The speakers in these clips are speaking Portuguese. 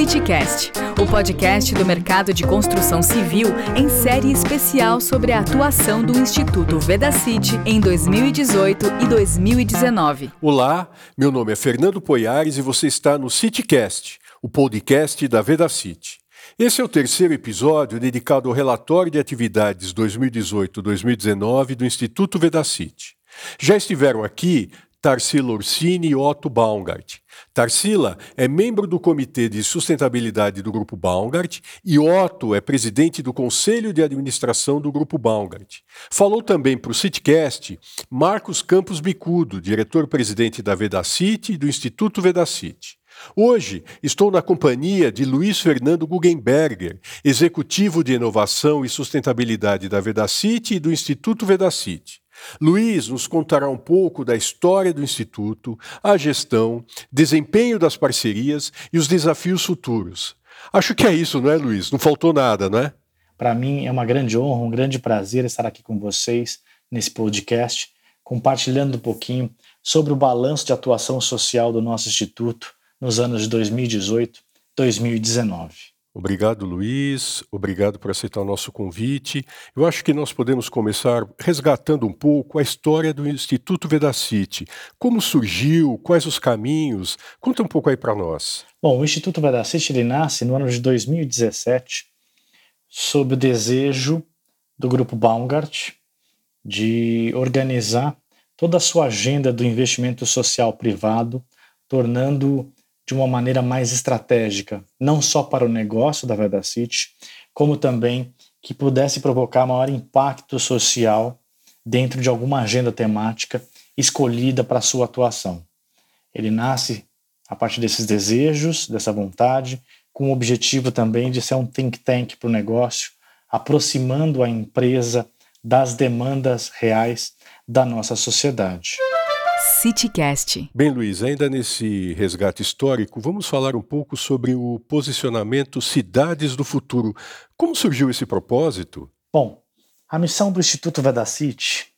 CityCast, o podcast do mercado de construção civil em série especial sobre a atuação do Instituto Vedacity em 2018 e 2019. Olá, meu nome é Fernando Poiares e você está no CityCast, o podcast da Vedacity. Esse é o terceiro episódio dedicado ao relatório de atividades 2018-2019 do Instituto Vedacity. Já estiveram aqui Tarsila Orsini e Otto Baumgart. Tarsila é membro do Comitê de Sustentabilidade do Grupo Baumgart e Otto é presidente do Conselho de Administração do Grupo Baumgart. Falou também para o CityCast Marcos Campos Bicudo, diretor-presidente da Vedacity e do Instituto Vedacity. Hoje estou na companhia de Luiz Fernando Guggenberger, executivo de inovação e sustentabilidade da Vedacity e do Instituto Vedacity. Luiz nos contará um pouco da história do Instituto, a gestão, desempenho das parcerias e os desafios futuros. Acho que é isso, não é, Luiz? Não faltou nada, não é? Para mim é uma grande honra, um grande prazer estar aqui com vocês nesse podcast, compartilhando um pouquinho sobre o balanço de atuação social do nosso Instituto nos anos de 2018 2019. Obrigado, Luiz. Obrigado por aceitar o nosso convite. Eu acho que nós podemos começar resgatando um pouco a história do Instituto Vedacity. Como surgiu, quais os caminhos? Conta um pouco aí para nós. Bom, o Instituto Vedacity ele nasce no ano de 2017 sob o desejo do grupo Baumgart de organizar toda a sua agenda do investimento social privado, tornando de uma maneira mais estratégica, não só para o negócio da Vedacity, como também que pudesse provocar maior impacto social dentro de alguma agenda temática escolhida para sua atuação. Ele nasce a partir desses desejos, dessa vontade, com o objetivo também de ser um think tank para o negócio, aproximando a empresa das demandas reais da nossa sociedade. CityCast. Bem, Luiz, ainda nesse resgate histórico, vamos falar um pouco sobre o posicionamento Cidades do Futuro. Como surgiu esse propósito? Bom, a missão do Instituto Vedacity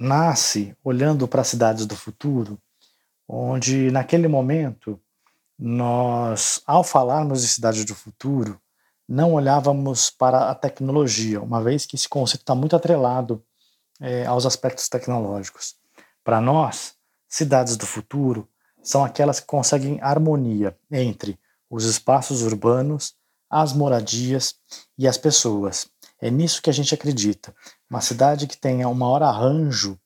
nasce olhando para as cidades do futuro, onde naquele momento nós, ao falarmos de cidades do futuro, não olhávamos para a tecnologia, uma vez que esse conceito está muito atrelado é, aos aspectos tecnológicos. Para nós, cidades do futuro são aquelas que conseguem harmonia entre os espaços urbanos, as moradias e as pessoas. É nisso que a gente acredita. Uma cidade que tenha um maior arranjo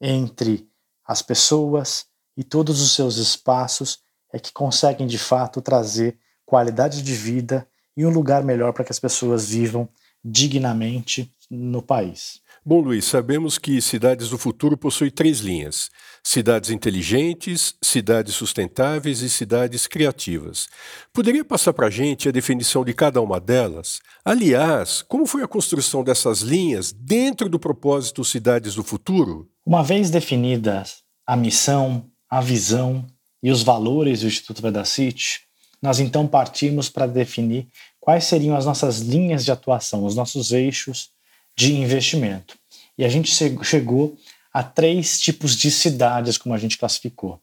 entre as pessoas e todos os seus espaços é que conseguem de fato trazer qualidade de vida e um lugar melhor para que as pessoas vivam dignamente no país. Bom, Luiz, sabemos que Cidades do Futuro possui três linhas: cidades inteligentes, cidades sustentáveis e cidades criativas. Poderia passar para a gente a definição de cada uma delas? Aliás, como foi a construção dessas linhas dentro do propósito Cidades do Futuro? Uma vez definidas a missão, a visão e os valores do Instituto Vedacity, nós então partimos para definir quais seriam as nossas linhas de atuação, os nossos eixos de investimento. E a gente chegou a três tipos de cidades, como a gente classificou: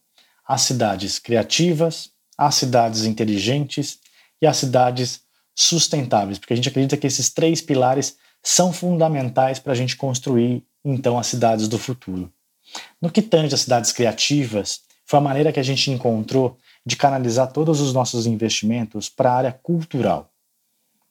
as cidades criativas, as cidades inteligentes e as cidades sustentáveis, porque a gente acredita que esses três pilares são fundamentais para a gente construir então as cidades do futuro. No que tange às cidades criativas, foi a maneira que a gente encontrou de canalizar todos os nossos investimentos para a área cultural.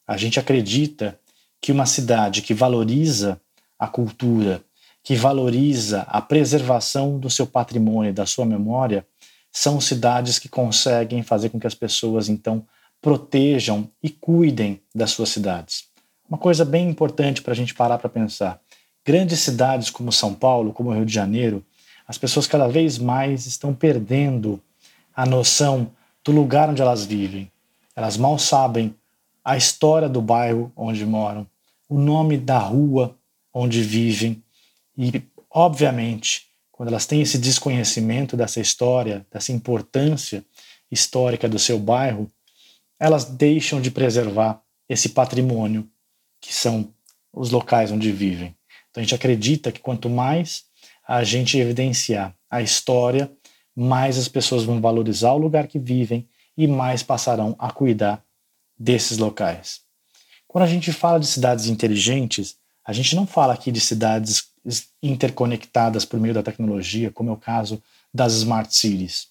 A gente acredita que uma cidade que valoriza a cultura, que valoriza a preservação do seu patrimônio, da sua memória, são cidades que conseguem fazer com que as pessoas então protejam e cuidem das suas cidades. Uma coisa bem importante para a gente parar para pensar: grandes cidades como São Paulo, como Rio de Janeiro, as pessoas cada vez mais estão perdendo a noção do lugar onde elas vivem. Elas mal sabem a história do bairro onde moram, o nome da rua onde vivem e, obviamente, quando elas têm esse desconhecimento dessa história, dessa importância histórica do seu bairro, elas deixam de preservar esse patrimônio que são os locais onde vivem. Então a gente acredita que quanto mais a gente evidenciar a história, mais as pessoas vão valorizar o lugar que vivem e mais passarão a cuidar desses locais. Quando a gente fala de cidades inteligentes, a gente não fala aqui de cidades interconectadas por meio da tecnologia, como é o caso das smart cities.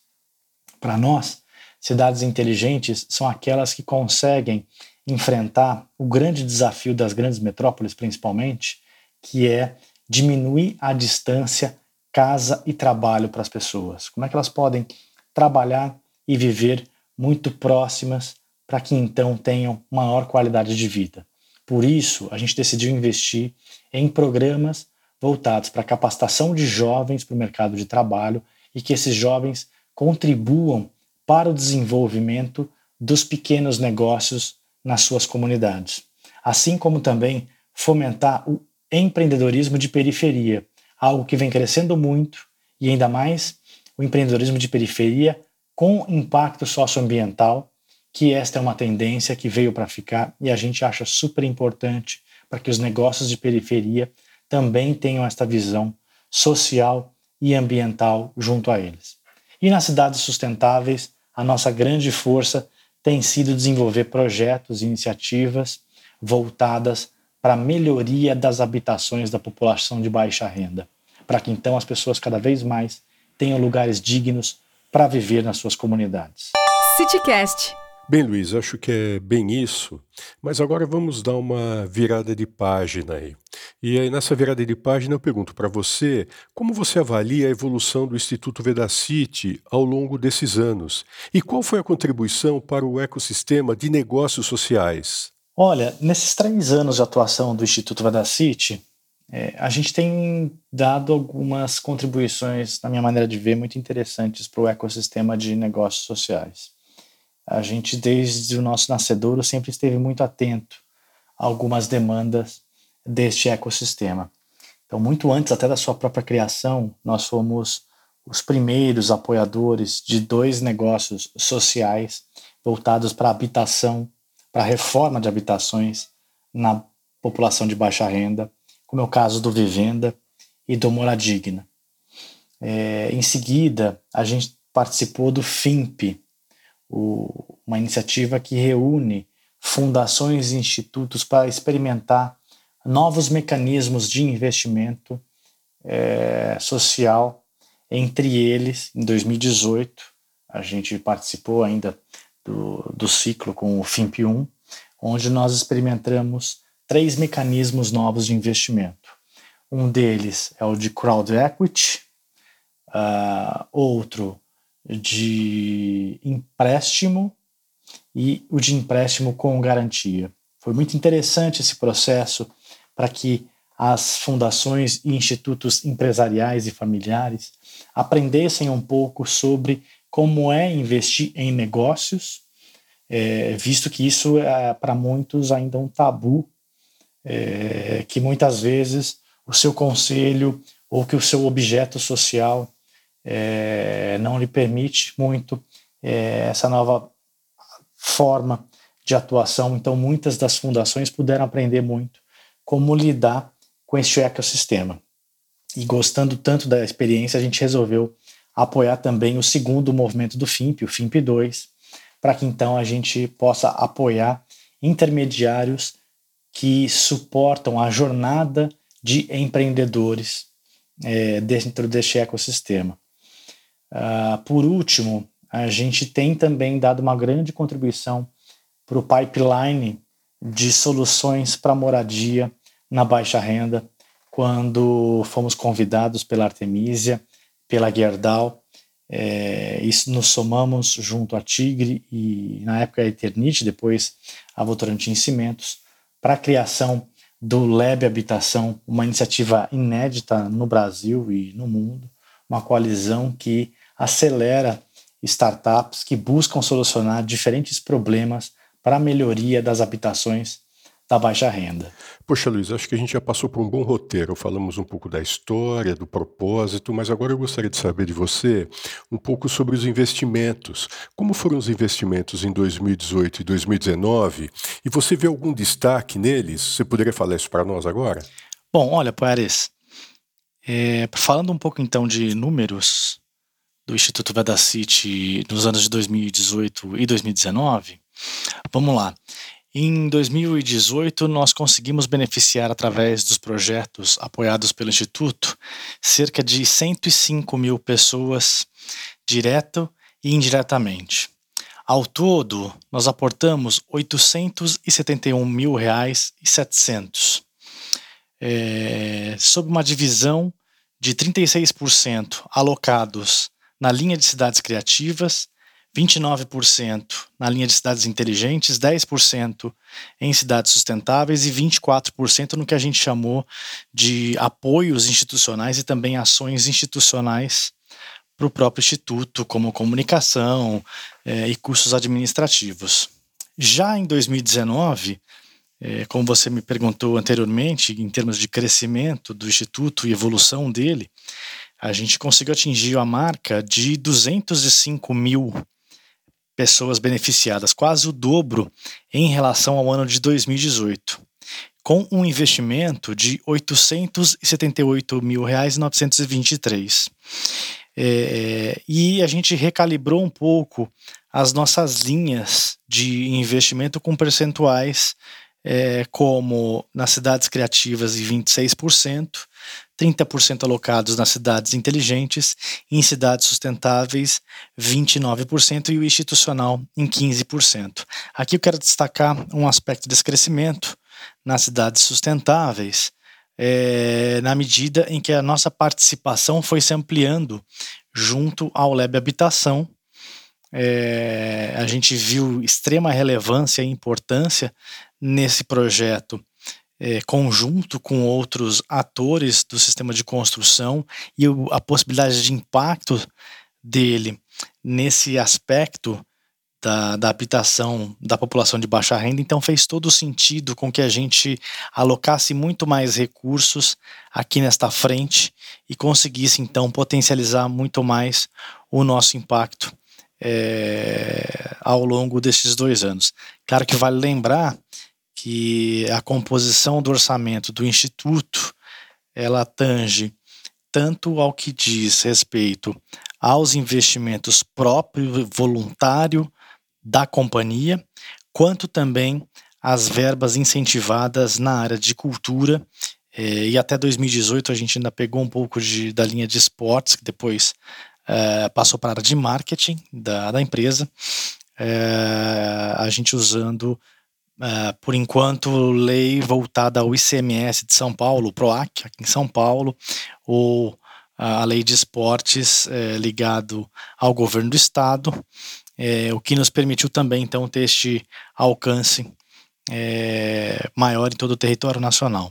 Para nós, cidades inteligentes são aquelas que conseguem enfrentar o grande desafio das grandes metrópoles, principalmente, que é diminuir a distância casa e trabalho para as pessoas. Como é que elas podem trabalhar e viver muito próximas para que então tenham maior qualidade de vida. Por isso, a gente decidiu investir em programas voltados para a capacitação de jovens para o mercado de trabalho e que esses jovens contribuam para o desenvolvimento dos pequenos negócios nas suas comunidades, assim como também fomentar o empreendedorismo de periferia, algo que vem crescendo muito e ainda mais o empreendedorismo de periferia com impacto socioambiental, que esta é uma tendência que veio para ficar e a gente acha super importante para que os negócios de periferia também tenham esta visão social e ambiental junto a eles. E nas cidades sustentáveis, a nossa grande força tem sido desenvolver projetos e iniciativas voltadas para a melhoria das habitações da população de baixa renda, para que então as pessoas cada vez mais tenham lugares dignos para viver nas suas comunidades. CityCast Bem, Luiz, acho que é bem isso, mas agora vamos dar uma virada de página aí. E aí, nessa virada de página, eu pergunto para você como você avalia a evolução do Instituto Vedacity ao longo desses anos e qual foi a contribuição para o ecossistema de negócios sociais? Olha, nesses três anos de atuação do Instituto Vedacity, é, a gente tem dado algumas contribuições, na minha maneira de ver, muito interessantes para o ecossistema de negócios sociais a gente, desde o nosso nascedouro, sempre esteve muito atento a algumas demandas deste ecossistema. Então, muito antes até da sua própria criação, nós fomos os primeiros apoiadores de dois negócios sociais voltados para habitação, para reforma de habitações na população de baixa renda, como é o caso do Vivenda e do Moradigna. É, em seguida, a gente participou do FIMP, o, uma iniciativa que reúne fundações e institutos para experimentar novos mecanismos de investimento é, social. Entre eles, em 2018, a gente participou ainda do, do ciclo com o FIMP1, onde nós experimentamos três mecanismos novos de investimento. Um deles é o de crowd equity, uh, outro de empréstimo e o de empréstimo com garantia. Foi muito interessante esse processo para que as fundações e institutos empresariais e familiares aprendessem um pouco sobre como é investir em negócios, é, visto que isso é para muitos ainda um tabu, é, que muitas vezes o seu conselho ou que o seu objeto social é, não lhe permite muito é, essa nova forma de atuação. Então, muitas das fundações puderam aprender muito como lidar com este ecossistema. E gostando tanto da experiência, a gente resolveu apoiar também o segundo movimento do FIMP, o FIMP 2, para que então a gente possa apoiar intermediários que suportam a jornada de empreendedores é, dentro deste ecossistema. Uh, por último, a gente tem também dado uma grande contribuição para o pipeline de soluções para moradia na baixa renda, quando fomos convidados pela Artemisia, pela Gerdau, é, isso nos somamos junto à Tigre e na época a Eternite, depois a Votorantim Cimentos, para a criação do Lab Habitação, uma iniciativa inédita no Brasil e no mundo, uma coalizão que acelera startups que buscam solucionar diferentes problemas para a melhoria das habitações da baixa renda. Poxa, Luiz, acho que a gente já passou por um bom roteiro. Falamos um pouco da história, do propósito, mas agora eu gostaria de saber de você um pouco sobre os investimentos. Como foram os investimentos em 2018 e 2019? E você vê algum destaque neles? Você poderia falar isso para nós agora? Bom, olha, Poares, é, falando um pouco então de números, do Instituto Vedacity nos anos de 2018 e 2019? Vamos lá. Em 2018, nós conseguimos beneficiar, através dos projetos apoiados pelo Instituto, cerca de 105 mil pessoas, direto e indiretamente. Ao todo, nós aportamos 871 mil reais e 700, é, sob uma divisão de 36% alocados na linha de cidades criativas, 29% na linha de cidades inteligentes, 10% em cidades sustentáveis e 24% no que a gente chamou de apoios institucionais e também ações institucionais para o próprio Instituto, como comunicação é, e custos administrativos. Já em 2019, é, como você me perguntou anteriormente, em termos de crescimento do Instituto e evolução dele, a gente conseguiu atingir a marca de 205 mil pessoas beneficiadas, quase o dobro em relação ao ano de 2018, com um investimento de 878 mil reais 923. É, e a gente recalibrou um pouco as nossas linhas de investimento com percentuais é, como nas cidades criativas em 26%, 30% alocados nas cidades inteligentes, e em cidades sustentáveis 29% e o institucional em 15%. Aqui eu quero destacar um aspecto desse crescimento nas cidades sustentáveis, é, na medida em que a nossa participação foi se ampliando junto ao Leb Habitação. É, a gente viu extrema relevância e importância nesse projeto é, conjunto com outros atores do sistema de construção e a possibilidade de impacto dele nesse aspecto da, da habitação da população de baixa renda, então fez todo sentido com que a gente alocasse muito mais recursos aqui nesta frente e conseguisse então potencializar muito mais o nosso impacto é, ao longo desses dois anos. Claro que vale lembrar que a composição do orçamento do Instituto ela tange tanto ao que diz respeito aos investimentos próprio voluntário da companhia, quanto também as verbas incentivadas na área de cultura. Eh, e até 2018 a gente ainda pegou um pouco de, da linha de esportes, que depois eh, passou para a área de marketing da, da empresa, eh, a gente usando, por enquanto, lei voltada ao ICMS de São Paulo, o PROAC, aqui em São Paulo, ou a lei de esportes ligado ao governo do estado, é, o que nos permitiu também então ter este alcance é, maior em todo o território nacional.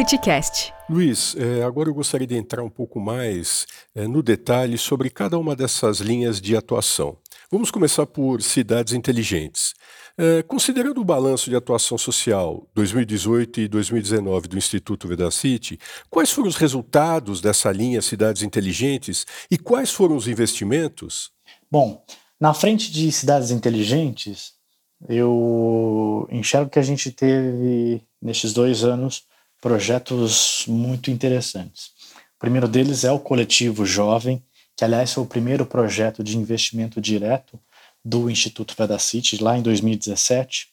CityCast. Luiz, é, agora eu gostaria de entrar um pouco mais é, no detalhe sobre cada uma dessas linhas de atuação. Vamos começar por cidades inteligentes. É, considerando o balanço de atuação social 2018 e 2019 do Instituto Vedacity, quais foram os resultados dessa linha Cidades Inteligentes e quais foram os investimentos? Bom, na frente de cidades inteligentes, eu enxergo que a gente teve, nestes dois anos, projetos muito interessantes. O primeiro deles é o Coletivo Jovem, que, aliás, foi o primeiro projeto de investimento direto do Instituto Vedacity, lá em 2017.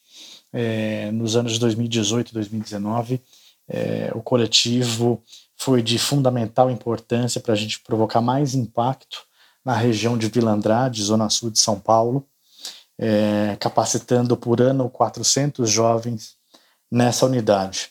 É, nos anos de 2018 e 2019, é, o coletivo foi de fundamental importância para a gente provocar mais impacto na região de Vila Andrade, zona sul de São Paulo, é, capacitando por ano 400 jovens nessa unidade.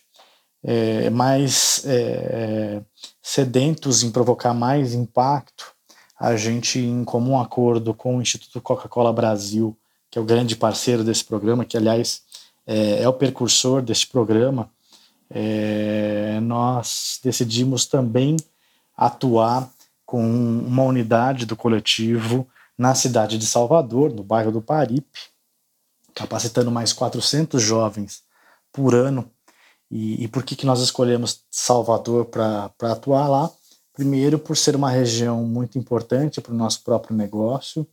É, mais é, sedentos em provocar mais impacto, a gente, em comum acordo com o Instituto Coca-Cola Brasil, que é o grande parceiro desse programa, que aliás é, é o precursor desse programa, é, nós decidimos também atuar com uma unidade do coletivo na cidade de Salvador, no bairro do Paripe, capacitando mais 400 jovens por ano. E, e por que, que nós escolhemos Salvador para atuar lá? Primeiro, por ser uma região muito importante para o nosso próprio negócio,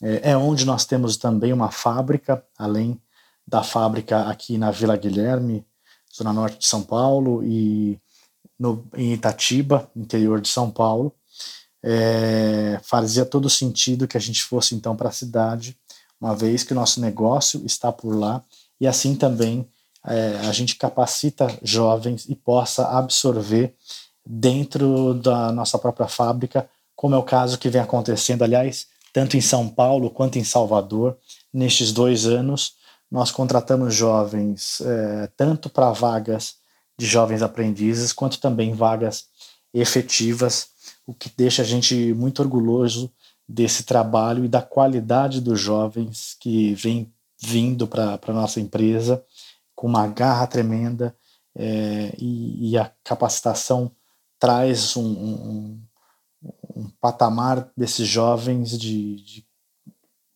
é, é onde nós temos também uma fábrica, além da fábrica aqui na Vila Guilherme, zona norte de São Paulo, e no, em Itatiba, interior de São Paulo. é, fazia todo sentido que a gente fosse então para a cidade, uma vez que o nosso negócio está por lá e assim também é, a gente capacita jovens e possa absorver dentro da nossa própria fábrica, como é o caso que vem acontecendo, aliás, tanto em São Paulo quanto em Salvador, nestes dois anos. Nós contratamos jovens é, tanto para vagas de jovens aprendizes, quanto também vagas efetivas, o que deixa a gente muito orgulhoso desse trabalho e da qualidade dos jovens que vem vindo para a nossa empresa com uma garra tremenda é, e, e, a capacitação traz um, um, um patamar desses jovens de, de,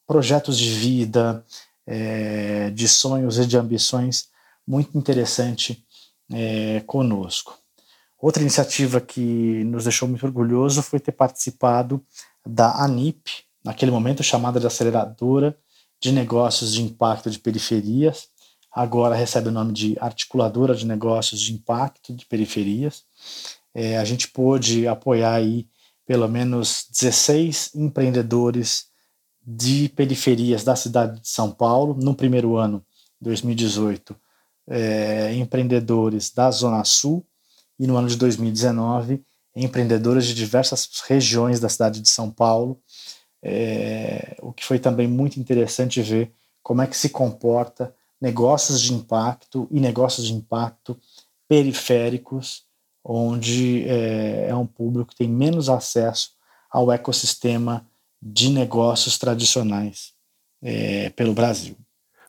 projetos de vida, é, de sonhos e de ambições muito interessante é, conosco. Outra iniciativa que nos deixou muito orgulhoso foi ter participado da ANIP, naquele momento chamada de Aceleradora de Negócios de Impacto de Periferias, agora recebe o nome de Articuladora de Negócios de Impacto de Periferias. É, a gente pôde apoiar aí pelo menos 16 empreendedores de periferias da cidade de São Paulo, no primeiro ano, 2018, é, empreendedores da Zona Sul. E no ano de 2019 empreendedores de diversas regiões da cidade de São Paulo, é, o que foi também muito interessante ver como é que se comporta negócios de impacto e negócios de impacto periféricos, onde é, é um público que tem menos acesso ao ecossistema de negócios tradicionais é, pelo Brasil.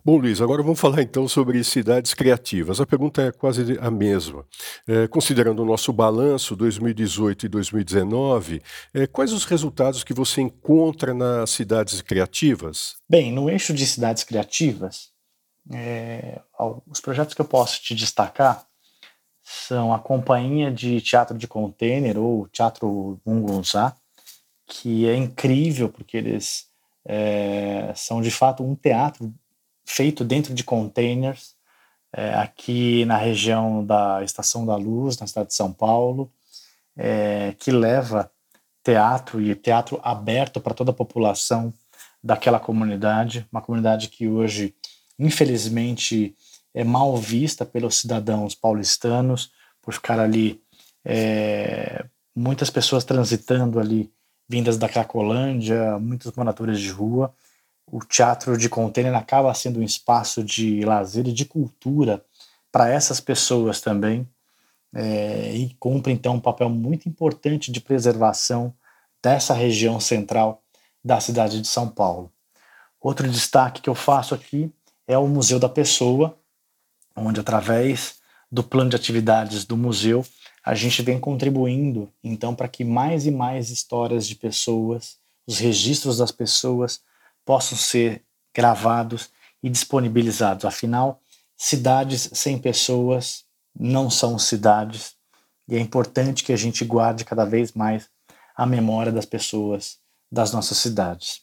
Bom, Luiz, agora vamos falar então sobre cidades criativas. A pergunta é quase a mesma. É, considerando o nosso balanço 2018 e 2019, é, quais os resultados que você encontra nas cidades criativas? Bem, no eixo de cidades criativas, é, os projetos que eu posso te destacar são a Companhia de Teatro de Container, ou Teatro Mungunzá, que é incrível porque eles é, são de fato um teatro feito dentro de containers, é, aqui na região da Estação da Luz, na cidade de São Paulo, é, que leva teatro e teatro aberto para toda a população daquela comunidade, uma comunidade que hoje, infelizmente, é mal vista pelos cidadãos paulistanos, por ficar ali é, muitas pessoas transitando ali, vindas da Cracolândia, muitos moradores de rua, o teatro de container acaba sendo um espaço de lazer e de cultura para essas pessoas também é, e cumpre então um papel muito importante de preservação dessa região central da cidade de São Paulo. Outro destaque que eu faço aqui é o Museu da Pessoa, onde através do plano de atividades do museu a gente vem contribuindo então para que mais e mais histórias de pessoas, os registros das pessoas possam ser gravados e disponibilizados. Afinal, cidades sem pessoas não são cidades e é importante que a gente guarde cada vez mais a memória das pessoas das nossas cidades.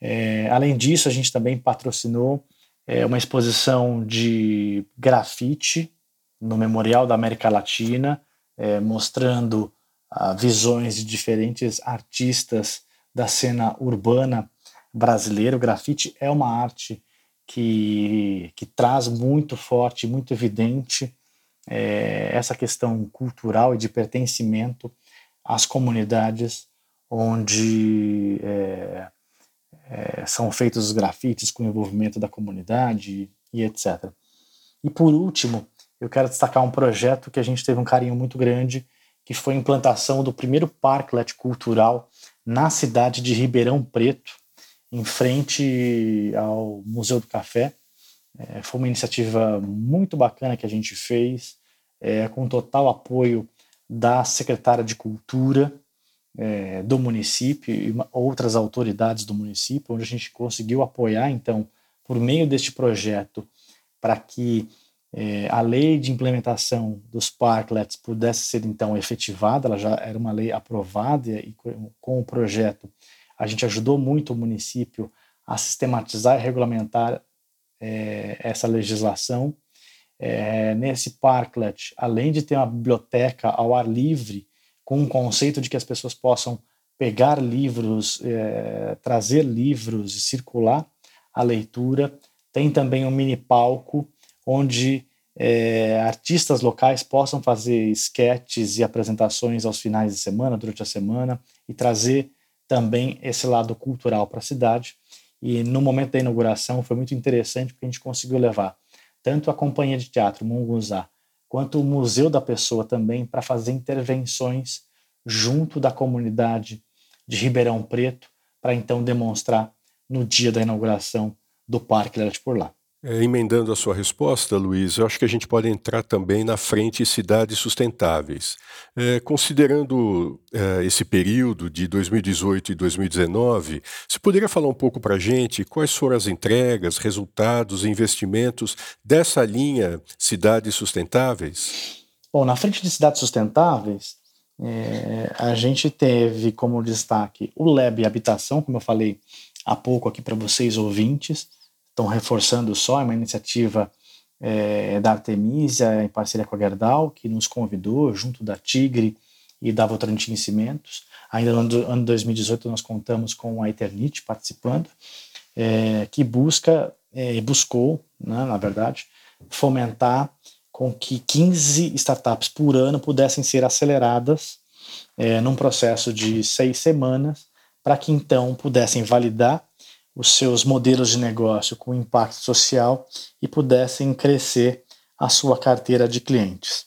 É, além disso, a gente também patrocinou é, uma exposição de grafite no Memorial da América Latina, é, mostrando ah, visões de diferentes artistas da cena urbana brasileiro, o grafite é uma arte que, que traz muito forte, muito evidente é, essa questão cultural e de pertencimento às comunidades onde é, é, são feitos os grafites com o envolvimento da comunidade e, etc. E por último, eu quero destacar um projeto que a gente teve um carinho muito grande, que foi a implantação do primeiro parklet cultural na cidade de Ribeirão Preto, em frente ao Museu do Café. É, foi uma iniciativa muito bacana que a gente fez, é, com total apoio da secretária de Cultura é, do município e outras autoridades do município, onde a gente conseguiu apoiar, então, por meio deste projeto, para que é, a lei de implementação dos parklets pudesse ser, então, efetivada, ela já era uma lei aprovada e com, o projeto a gente ajudou muito o município a sistematizar e regulamentar é, essa legislação. É, nesse parklet, além de ter uma biblioteca ao ar livre, com o conceito de que as pessoas possam pegar livros, é, trazer livros e circular a leitura. Tem também um mini palco onde é, artistas locais possam fazer esquetes e apresentações aos finais de semana, durante a semana, e trazer também esse lado cultural para a cidade. E no momento da inauguração foi muito interessante porque a gente conseguiu levar tanto a companhia de teatro Mungunzá quanto o Museu da Pessoa também para fazer intervenções junto da comunidade de Ribeirão Preto para então demonstrar no dia da inauguração do Parque Lerate por lá. É, emendando a sua resposta, Luiz, eu acho que a gente pode entrar também na frente cidades sustentáveis. É, considerando é, esse período de 2018 e 2019, você poderia falar um pouco para a gente quais foram as entregas, resultados investimentos dessa linha Cidades Sustentáveis? Bom, na frente de cidades sustentáveis, é, a gente teve como destaque o Leb Habitação, como eu falei há pouco aqui para vocês ouvintes, estão reforçando só, é uma iniciativa é, da Artemisia em parceria com a Gerdau, que nos convidou, junto da Tigre e da Votorantim Cimentos. Ainda no ano 2018 nós contamos com a Eternit participando, é, que busca, é, buscou, né, na verdade, fomentar com que 15 startups por ano pudessem ser aceleradas é, num processo de seis semanas, para que então pudessem validar os seus modelos de negócio com impacto social e pudessem crescer a sua carteira de clientes.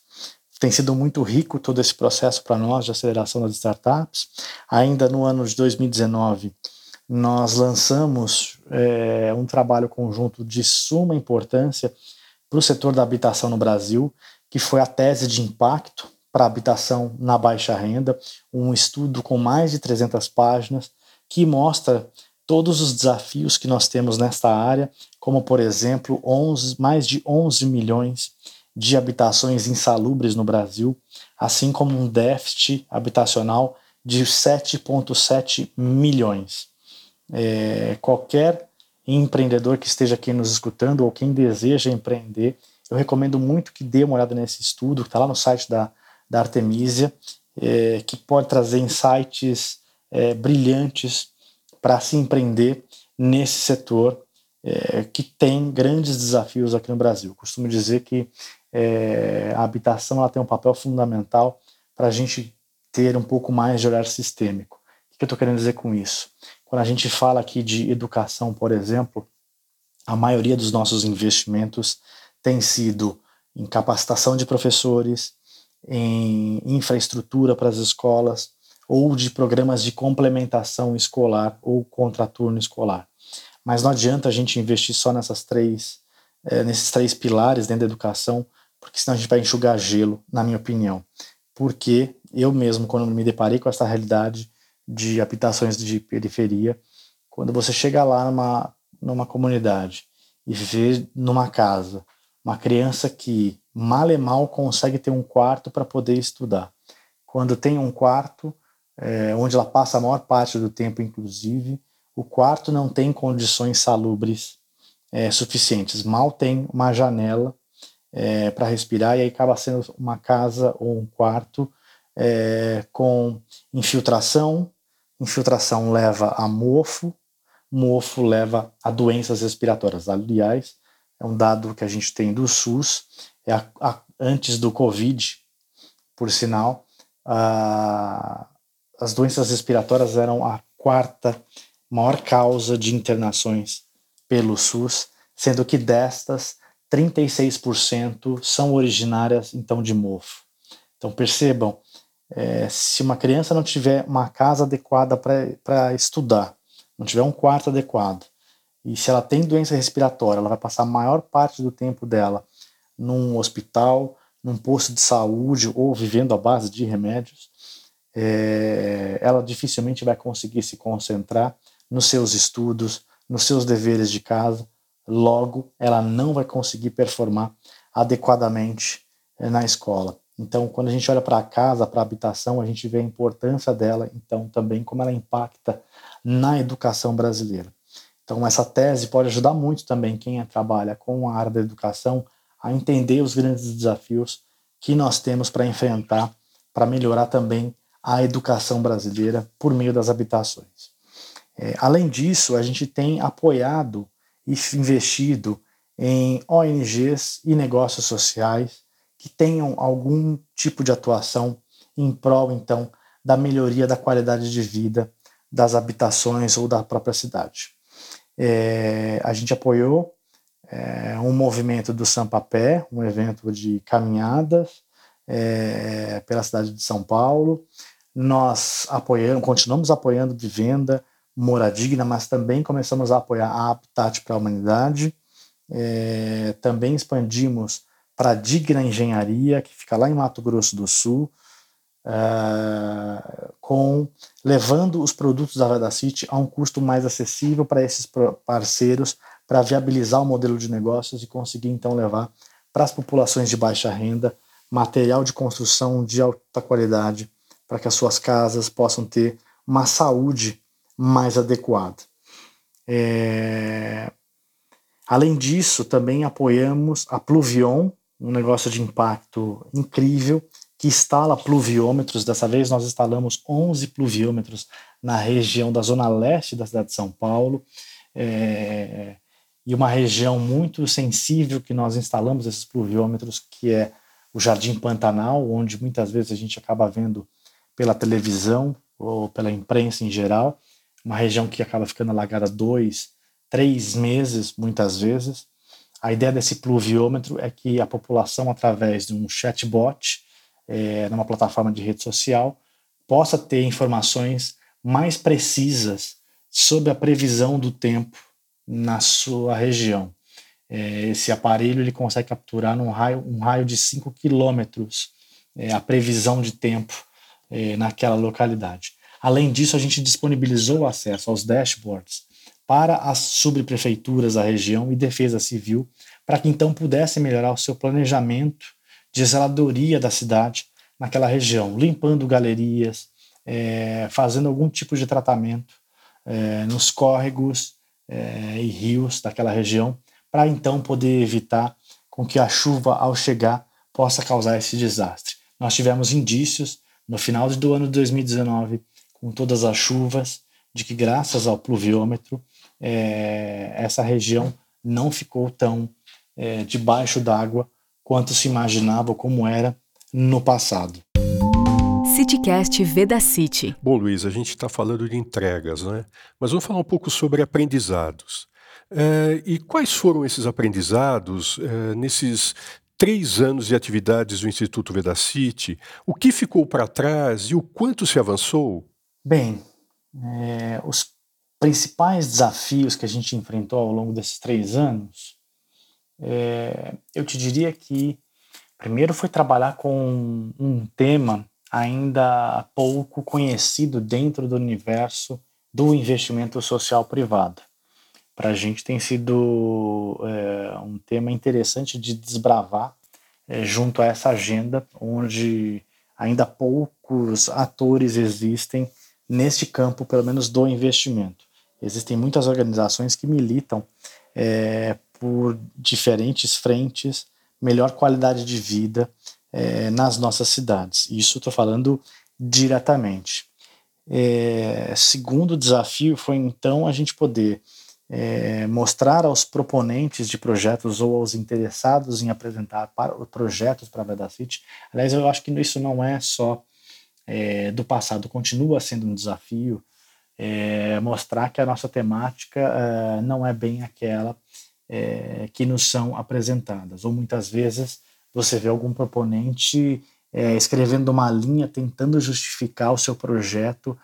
Tem sido muito rico todo esse processo para nós de aceleração das startups. Ainda no ano de 2019, nós lançamos é, um trabalho conjunto de suma importância para o setor da habitação no Brasil, que foi a tese de impacto para habitação na baixa renda, um estudo com mais de 300 páginas que mostra todos os desafios que nós temos nesta área, como por exemplo, 11, mais de 11 milhões de habitações insalubres no Brasil, assim como um déficit habitacional de 7,7 milhões. É, qualquer empreendedor que esteja aqui nos escutando ou quem deseja empreender, eu recomendo muito que dê uma olhada nesse estudo, que está lá no site da, da Artemisia, é, que pode trazer insights é, brilhantes para se empreender nesse setor é, que tem grandes desafios aqui no Brasil. Costumo dizer que é, a habitação ela tem um papel fundamental para a gente ter um pouco mais de olhar sistêmico. O que eu estou querendo dizer com isso? Quando a gente fala aqui de educação, por exemplo, a maioria dos nossos investimentos tem sido em capacitação de professores, em infraestrutura para as escolas, ou de programas de complementação escolar ou contraturno escolar. Mas não adianta a gente investir só nessas três, é, nesses três pilares dentro da educação, porque senão a gente vai enxugar gelo, na minha opinião. Porque eu mesmo, quando me deparei com essa realidade de habitações de periferia, quando você chega lá numa, numa comunidade e vê numa casa uma criança que mal e mal consegue ter um quarto para poder estudar. Quando tem um quarto, é, onde ela passa a maior parte do tempo, inclusive. O quarto não tem condições salubres é, suficientes, mal tem uma janela é, para respirar e aí acaba sendo uma casa ou um quarto é, com infiltração. Infiltração leva a mofo, mofo leva a doenças respiratórias. Aliás, é um dado que a gente tem do SUS, é a, a, antes do Covid, por sinal, a, as doenças respiratórias eram a quarta maior causa de internações pelo SUS, sendo que destas 36% são originárias então de mofo. Então percebam, é, se uma criança não tiver uma casa adequada para estudar, não tiver um quarto adequado, e se ela tem doença respiratória, ela vai passar a maior parte do tempo dela num hospital, num posto de saúde ou vivendo à base de remédios, é, ela dificilmente vai conseguir se concentrar nos seus estudos, nos seus deveres de casa, logo ela não vai conseguir performar adequadamente é, na escola. Então, quando a gente olha para a casa, para a habitação, a gente vê a importância dela, então também como ela impacta na educação brasileira. Então, essa tese pode ajudar muito também quem trabalha com a área da educação a entender os grandes desafios que nós temos para enfrentar, para melhorar também à educação brasileira por meio das habitações. É, além disso, a gente tem apoiado e investido em ONGs e negócios sociais que tenham algum tipo de atuação em prol, então, da melhoria da qualidade de vida das habitações ou da própria cidade. É, a gente apoiou é, um movimento do Sampapé, um evento de caminhadas é, pela cidade de São Paulo. Nós apoiamos, continuamos apoiando vivenda, moradigna, mas também começamos a apoiar a Habitat para a Humanidade. É, também expandimos para a Digna Engenharia, que fica lá em Mato Grosso do Sul, é, com levando os produtos da Veda City a um custo mais acessível para esses parceiros, para viabilizar o modelo de negócios e conseguir então levar para as populações de baixa renda material de construção de alta qualidade para que as suas casas possam ter uma saúde mais adequada. É... Além disso, também apoiamos a Pluvion, um negócio de impacto incrível, que instala pluviômetros. Dessa vez nós instalamos 11 pluviômetros na região da zona leste da cidade de São Paulo. É... E uma região muito sensível que nós instalamos esses pluviômetros, que é o Jardim Pantanal, onde muitas vezes a gente acaba vendo pela televisão ou pela imprensa em geral, uma região que acaba ficando alagada dois, três meses, muitas vezes. A ideia desse pluviômetro é que a população, através de um chatbot, é, numa plataforma de rede social, possa ter informações mais precisas sobre a previsão do tempo na sua região. É, esse aparelho ele consegue capturar num raio, um raio de 5 quilômetros é, a previsão de tempo eh, naquela localidade. Além disso, a gente disponibilizou acesso aos dashboards para as subprefeituras da região e defesa civil, para que então pudessem melhorar o seu planejamento de zeladoria da cidade naquela região, limpando galerias, é, fazendo algum tipo de tratamento é, nos córregos é, e rios daquela região, para então poder evitar com que a chuva, ao chegar, possa causar esse desastre. Nós tivemos indícios no final do ano de 2019, com todas as chuvas, de que graças ao pluviômetro, é, essa região não ficou tão é, debaixo d'água quanto se imaginava como era no passado. CityCast Veda City. Bom, Luiz, a gente está falando de entregas, né? Mas vamos falar um pouco sobre aprendizados. É, e quais foram esses aprendizados é, nesses três anos de atividades do Instituto Vedacity, o que ficou para trás e o quanto se avançou? Bem, é, os principais desafios que a gente enfrentou ao longo desses três anos, é, eu te diria que primeiro foi trabalhar com um tema ainda pouco conhecido dentro do universo do investimento social privado para a gente tem sido é, um tema interessante de desbravar é, junto a essa agenda, onde ainda poucos atores existem neste campo, pelo menos do investimento. Existem muitas organizações que militam é, por diferentes frentes, melhor qualidade de vida é, nas nossas cidades. Isso estou falando diretamente. É, segundo desafio foi então a gente poder é, mostrar aos proponentes de projetos ou aos interessados em apresentar para, projetos para a Vedacity. Aliás, eu acho que isso não é só é, do passado, continua sendo um desafio é, mostrar que a nossa temática não é bem aquela que nos são apresentadas. Ou muitas vezes você vê algum proponente escrevendo uma linha tentando justificar o seu projeto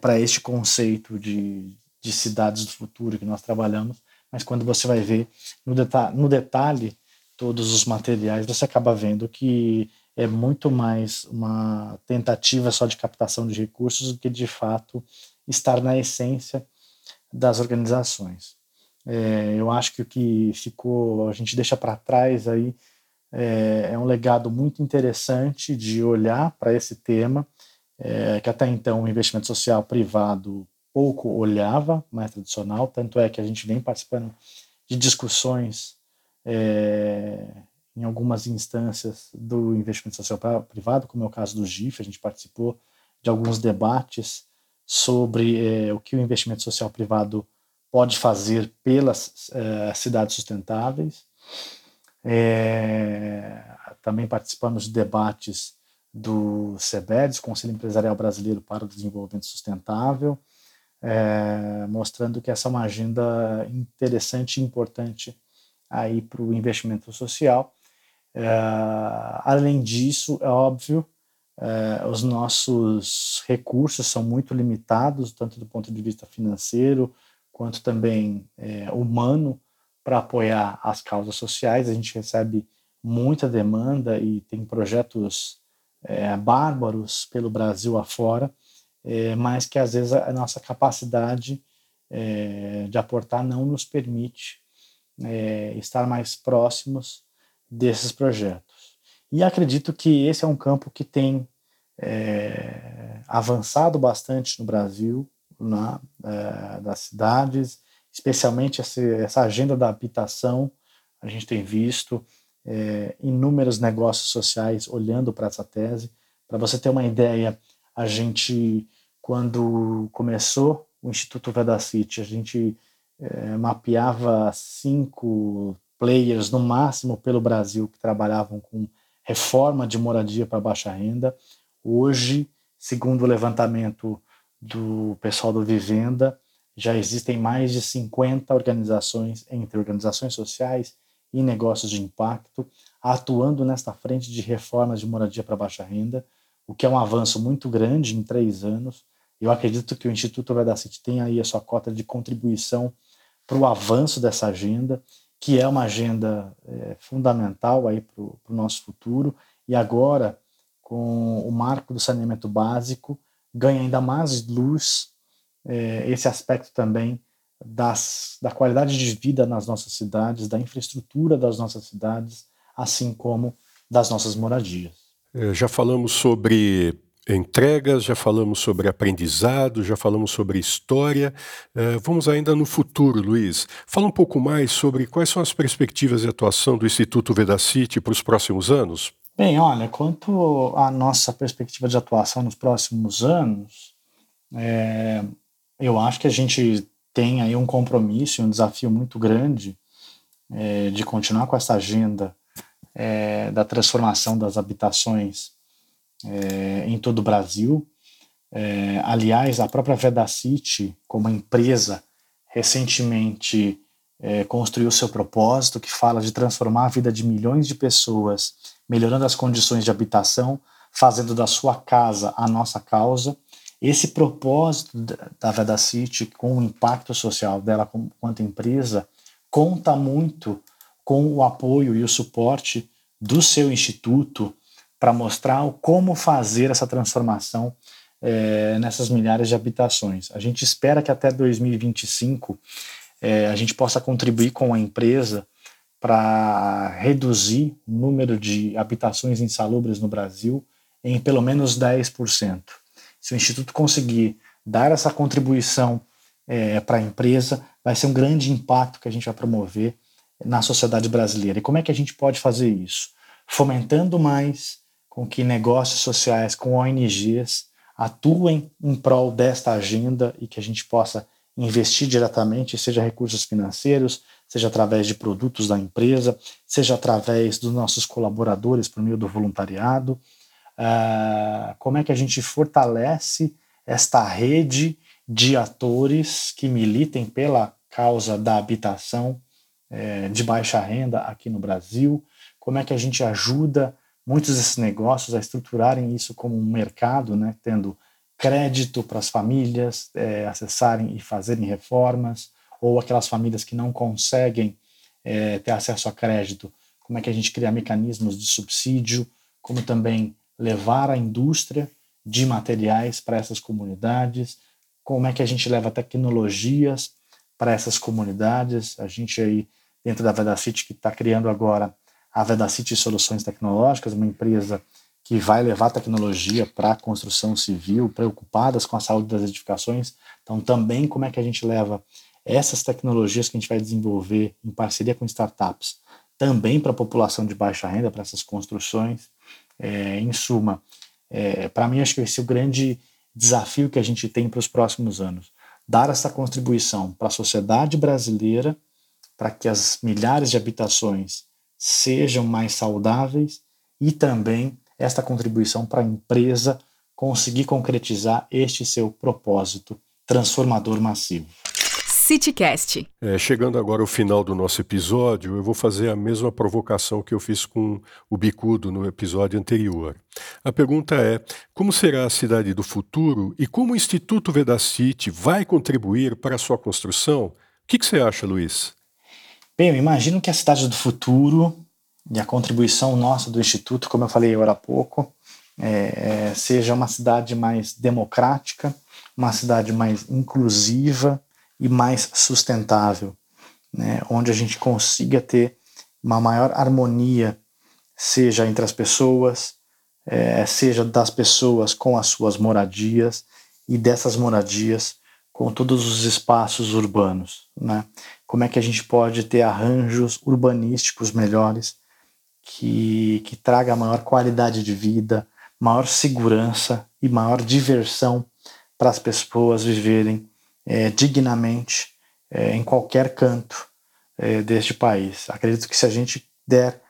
para este conceito de, de cidades do futuro que nós trabalhamos, mas quando você vai ver no, deta no detalhe todos os materiais, você acaba vendo que é muito mais uma tentativa só de captação de recursos do que de fato estar na essência das organizações. É, eu acho que o que ficou, a gente deixa para trás aí, é, é, um legado muito interessante de olhar para esse tema, é, que até então o investimento social privado pouco olhava, mais tradicional, tanto é que a gente vem participando de discussões é, em algumas instâncias do investimento social privado, como é o caso do GIF, a gente participou de alguns debates sobre é, o que o investimento social privado pode fazer pelas é, cidades sustentáveis. Também participamos de debates do CEBEDS, Conselho Empresarial Brasileiro para o Desenvolvimento Sustentável, é, mostrando que essa é uma agenda interessante e importante aí para o investimento social. É, além disso, é óbvio, é, os nossos recursos são muito limitados, tanto do ponto de vista financeiro quanto também é, humano, para apoiar as causas sociais. A gente recebe muita demanda e tem projetos é, bárbaros pelo Brasil afora, é, mas que às vezes a nossa capacidade é, de aportar não nos permite é, estar mais próximos desses projetos. E acredito que esse é um campo que tem é, avançado bastante no Brasil, na, é, das cidades, especialmente essa, agenda da habitação. A gente tem visto é, inúmeros negócios sociais olhando para essa tese. Para você ter uma ideia, a gente, quando começou o Instituto Vedacity, a gente é, mapeava cinco players no máximo pelo Brasil que trabalhavam com reforma de moradia para baixa renda. Hoje, segundo o levantamento do pessoal do Vivenda, já existem mais de 50 organizações, entre organizações sociais e negócios de impacto, atuando nesta frente de reformas de moradia para baixa renda, o que é um avanço muito grande em três anos. Eu acredito que o Instituto Vedacity tem aí a sua cota de contribuição para o avanço dessa agenda, que é uma agenda é, fundamental aí para o nosso futuro. E agora, com o marco do saneamento básico, ganha ainda mais luz é, esse aspecto também das, da qualidade de vida nas nossas cidades, da infraestrutura das nossas cidades, assim como das nossas moradias. É, já falamos sobre entregas, já falamos sobre aprendizado, já falamos sobre história. É, vamos ainda no futuro, Luiz. Fala um pouco mais sobre quais são as perspectivas de atuação do Instituto Vedacity para os próximos anos. Bem, olha, quanto à nossa perspectiva de atuação nos próximos anos, é, eu acho que a gente tem aí um compromisso, um desafio muito grande é, de continuar com essa agenda é, da transformação das habitações é, em todo o Brasil. É, aliás, a própria Vedacity, como empresa, recentemente é, construiu seu propósito, que fala de transformar a vida de milhões de pessoas, melhorando as condições de habitação, fazendo da sua casa a nossa causa esse propósito da Vedacity, com o impacto social dela quanto empresa, conta muito com o apoio e o suporte do seu instituto para mostrar como fazer essa transformação é, nessas milhares de habitações. A gente espera que até 2025 é, a gente possa contribuir com a empresa para reduzir o número de habitações insalubres no Brasil em pelo menos 10%. Se o Instituto conseguir dar essa contribuição é, para a empresa, vai ser um grande impacto que a gente vai promover na sociedade brasileira. E como é que a gente pode fazer isso? Fomentando mais com que negócios sociais, com ONGs, atuem em prol desta agenda e que a gente possa investir diretamente, seja recursos financeiros, seja através de produtos da empresa, seja através dos nossos colaboradores por meio do voluntariado, uh, como é que a gente fortalece esta rede de atores que militem pela causa da habitação é, de baixa renda aqui no Brasil, como é que a gente ajuda muitos desses negócios a estruturarem isso como um mercado, né, tendo crédito para as famílias é, acessarem e fazerem reformas, ou aquelas famílias que não conseguem é, ter acesso a crédito, como é que a gente cria mecanismos de subsídio, como também levar a indústria de materiais para essas comunidades, como é que a gente leva tecnologias para essas comunidades. A gente aí, dentro da Vedacity, que está criando agora a Vedacity Soluções Tecnológicas, uma empresa que vai levar tecnologia para a construção civil, preocupadas com a saúde das edificações. Então, também como é que a gente leva essas tecnologias que a gente vai desenvolver em parceria com startups, também para a população de baixa renda, para essas construções. É, em suma, é, para mim acho que esse é o grande desafio que a gente tem para os próximos anos. Dar essa contribuição para a sociedade brasileira, para que as milhares de habitações sejam mais saudáveis e também esta contribuição para a empresa conseguir concretizar este seu propósito transformador massivo. CityCast. É, chegando agora ao final do nosso episódio, eu vou fazer a mesma provocação que eu fiz com o Bicudo no episódio anterior. A pergunta é: como será a cidade do futuro e como o Instituto Vedacity vai contribuir para a sua construção? O que, que você acha, Luiz? Bem, eu imagino que a cidade do futuro e a contribuição nossa do Instituto, como eu falei agora há pouco, é, é, seja uma cidade mais democrática, uma cidade mais inclusiva e mais sustentável, né, onde a gente consiga ter uma maior harmonia, seja entre as pessoas, é, seja das pessoas com as suas moradias e dessas moradias com todos os espaços urbanos. Né? Como é que a gente pode ter arranjos urbanísticos melhores que, que traga maior qualidade de vida, maior segurança e maior diversão para as pessoas viverem é, dignamente é, em qualquer canto é, deste país. Acredito que se a gente der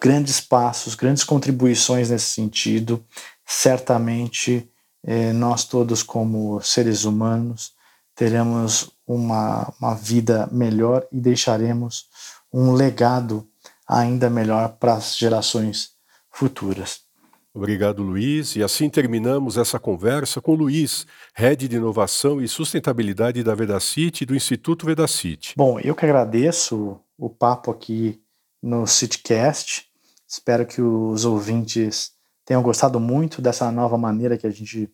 grandes passos, grandes contribuições nesse sentido, certamente nós todos, como seres humanos, teremos uma, uma vida melhor e deixaremos um legado ainda melhor para as gerações futuras. Obrigado, Luiz. E assim terminamos essa conversa com Luiz, Head de Inovação e Sustentabilidade da Vedacity e do Instituto Vedacity. Bom, eu que agradeço o papo aqui no CityCast. Espero que os ouvintes tenham gostado muito dessa nova maneira que a gente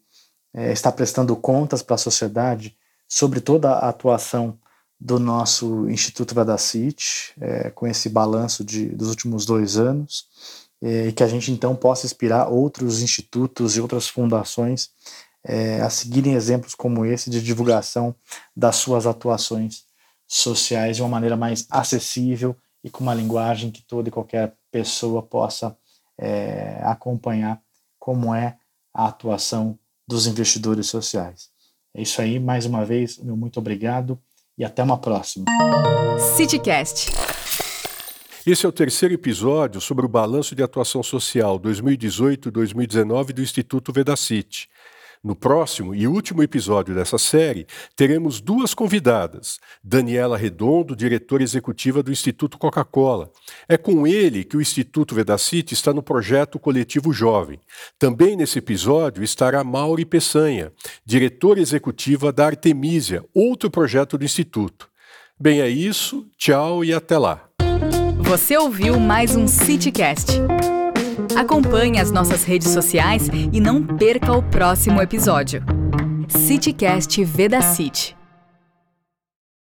é, está prestando contas para a sociedade sobre toda a atuação do nosso Instituto Vedacity, é, com esse balanço de, dos últimos dois anos é, e que a gente então possa inspirar outros institutos e outras fundações é, a seguirem exemplos como esse de divulgação das suas atuações sociais de uma maneira mais acessível e com uma linguagem que toda e qualquer pessoa possa é, acompanhar como é a atuação dos investidores sociais. É isso aí, mais uma vez, meu muito obrigado e até uma próxima. CityCast esse é o terceiro episódio sobre o balanço de atuação social 2018-2019 do Instituto Vedacity. No próximo e último episódio dessa série, teremos duas convidadas. Daniela Redondo, diretora executiva do Instituto Coca-Cola. É com ele que o Instituto Vedacity está no projeto Coletivo Jovem. Também nesse episódio estará Mauri Peçanha, diretora executiva da Artemisia, outro projeto do Instituto. Bem, é isso. Tchau e até lá. Você ouviu mais um CityCast. Acompanhe as nossas redes sociais e não perca o próximo episódio. CityCast Veda City.